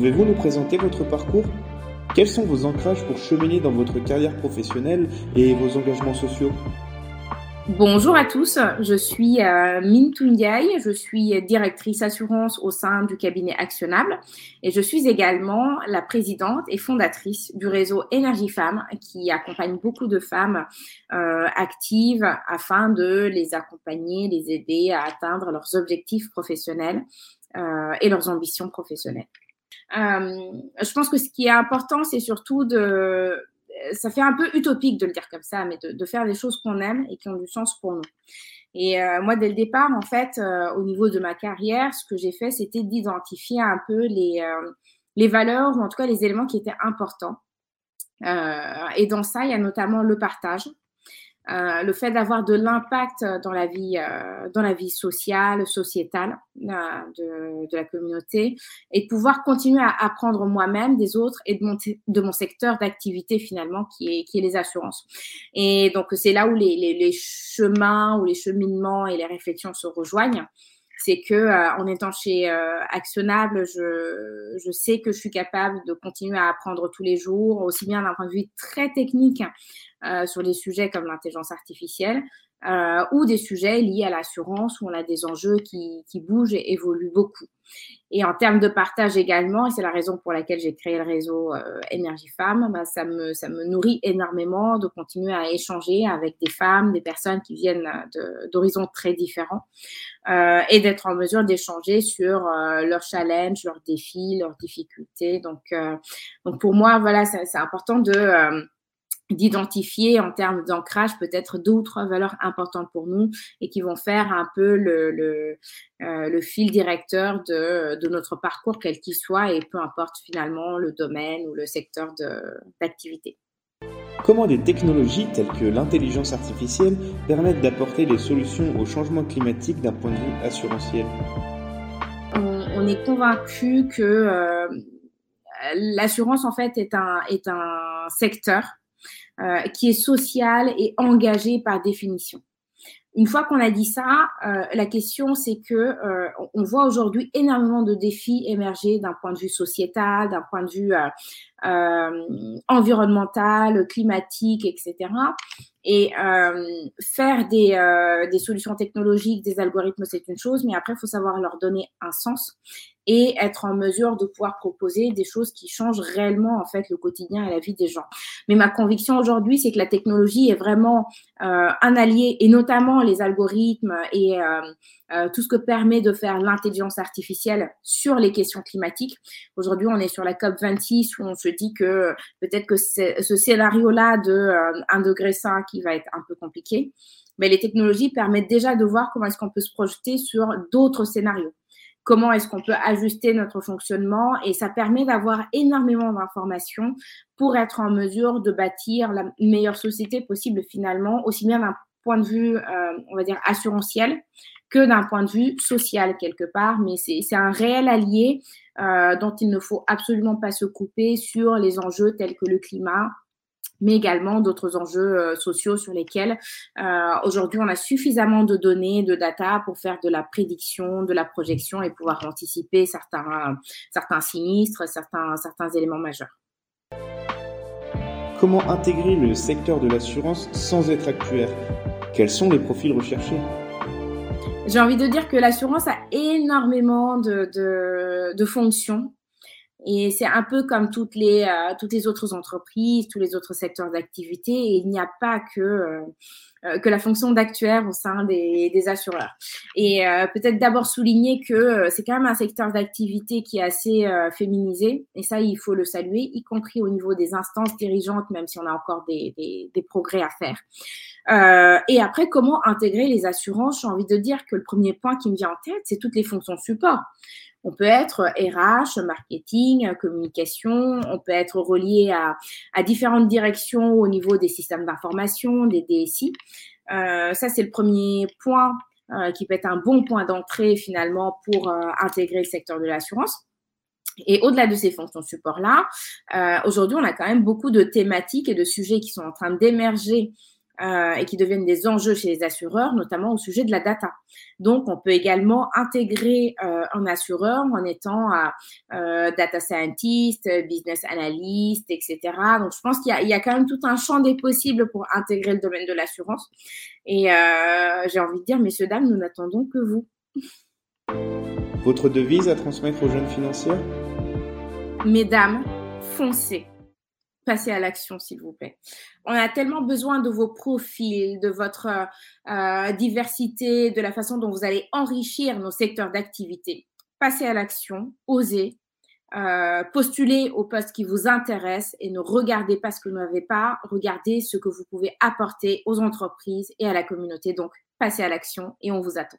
Pouvez-vous nous présenter votre parcours? Quels sont vos ancrages pour cheminer dans votre carrière professionnelle et vos engagements sociaux? Bonjour à tous, je suis euh, Min je suis directrice assurance au sein du cabinet Actionnable et je suis également la présidente et fondatrice du réseau Énergie Femmes qui accompagne beaucoup de femmes euh, actives afin de les accompagner, les aider à atteindre leurs objectifs professionnels euh, et leurs ambitions professionnelles. Euh, je pense que ce qui est important, c'est surtout de ça fait un peu utopique de le dire comme ça, mais de, faire des choses qu'on aime et qui ont du sens pour nous. Et euh, moi, dès le départ, en fait, euh, au niveau de ma carrière, ce que j'ai fait, c'était d'identifier un peu les, euh, les valeurs ou en tout cas les éléments qui étaient importants. et dans ça, il y a notamment le partage. Euh, le fait d'avoir de l'impact dans la vie, euh, dans la vie sociale, sociétale euh, de, de, la communauté, et de pouvoir continuer à apprendre moi-même des autres et de mon, de mon secteur d'activité finalement qui est, qui est les assurances. Et donc c'est là où les, les, les, chemins, ou les cheminements et les réflexions se rejoignent. C'est que en étant chez Actionnable, je, je sais que je suis capable de continuer à apprendre tous les jours, aussi bien d'un point de vue très technique euh, sur des sujets comme l'intelligence artificielle euh, ou des sujets liés à l'assurance où on a des enjeux qui, qui, bougent et évoluent beaucoup. Et en termes de partage également, et c'est la raison pour laquelle j'ai créé le réseau euh, Énergie Femmes, bah, ça, me, ça me nourrit énormément de continuer à échanger avec des femmes, des personnes qui viennent d'horizons très différents euh, et d'être en mesure d'échanger sur euh, leurs challenges, leurs défis, leurs difficultés. Donc, euh, donc pour moi, voilà, c'est important de d'identifier en termes d'ancrage peut-être deux ou trois valeurs importantes pour nous et qui vont faire un peu le, le, euh, le fil directeur de, de, notre parcours, quel qu'il soit, et peu importe finalement le domaine ou le secteur d'activité. Comment des technologies telles que l'intelligence artificielle permettent d'apporter des solutions au changement climatique d'un point de vue assurantiel? On, on, est convaincu que euh, l'assurance en fait est un, est un secteur euh, qui est social et engagé par définition. Une fois qu'on a dit ça, euh, la question c'est que euh, on voit aujourd'hui énormément de défis émerger d'un point de vue sociétal, d'un point de vue environnemental, climatique, etc. Et faire des, des solutions technologiques, des algorithmes, c'est une chose, mais après il faut savoir leur donner un sens et être en mesure de pouvoir proposer des choses qui changent réellement en fait le quotidien et la vie des gens. Mais ma conviction aujourd'hui, c'est que la technologie est vraiment euh, un allié et notamment les algorithmes et euh, euh, tout ce que permet de faire l'intelligence artificielle sur les questions climatiques. Aujourd'hui, on est sur la COP 26 où on se dit que peut-être que ce scénario-là de 1 degré 5 qui va être un peu compliqué, mais les technologies permettent déjà de voir comment est-ce qu'on peut se projeter sur d'autres scénarios comment est-ce qu'on peut ajuster notre fonctionnement. Et ça permet d'avoir énormément d'informations pour être en mesure de bâtir la meilleure société possible finalement, aussi bien d'un point de vue, euh, on va dire, assurantiel que d'un point de vue social quelque part, mais c'est un réel allié euh, dont il ne faut absolument pas se couper sur les enjeux tels que le climat, mais également d'autres enjeux euh, sociaux sur lesquels euh, aujourd'hui on a suffisamment de données, de data pour faire de la prédiction, de la projection et pouvoir anticiper certains, certains sinistres, certains, certains éléments majeurs. Comment intégrer le secteur de l'assurance sans être actuaire? Quels sont les profils recherchés? J'ai envie de dire que l'assurance a énormément de, de, de fonctions et c'est un peu comme toutes les, euh, toutes les autres entreprises, tous les autres secteurs d'activité. Il n'y a pas que, euh, euh, que la fonction d'actuaire au sein des, des assureurs. Et peut-être d'abord souligner que c'est quand même un secteur d'activité qui est assez féminisé. Et ça, il faut le saluer, y compris au niveau des instances dirigeantes, même si on a encore des, des, des progrès à faire. et après, comment intégrer les assurances? J'ai envie de dire que le premier point qui me vient en tête, c'est toutes les fonctions support. On peut être RH, marketing, communication, on peut être relié à, différentes directions au niveau des systèmes d'information, des DSI. Euh, ça, c'est le premier point euh, qui peut être un bon point d'entrée finalement pour euh, intégrer le secteur de l'assurance. Et au-delà de ces fonctions support-là, euh, aujourd'hui, on a quand même beaucoup de thématiques et de sujets qui sont en train d'émerger euh, et qui deviennent des enjeux chez les assureurs, notamment au sujet de la data. Donc, on peut également intégrer euh, un assureur en étant euh, data scientist, business analyst, etc. Donc, je pense qu'il y, y, a quand même tout un champ des possibles pour intégrer le domaine de l'assurance. Et j'ai envie de dire, messieurs, dames, nous n'attendons que vous. Votre devise à transmettre aux jeunes financiers? Mesdames, foncez passez à l'action, s'il vous plaît. On a tellement besoin de vos profils, de votre euh, diversité, de la façon dont vous allez enrichir nos secteurs d'activité. Passez à l'action, osez, euh, postulez aux postes qui vous intéressent et ne regardez pas ce que vous n'avez pas, regardez ce que vous pouvez apporter aux entreprises et à la communauté. Donc, passez à l'action et on vous attend.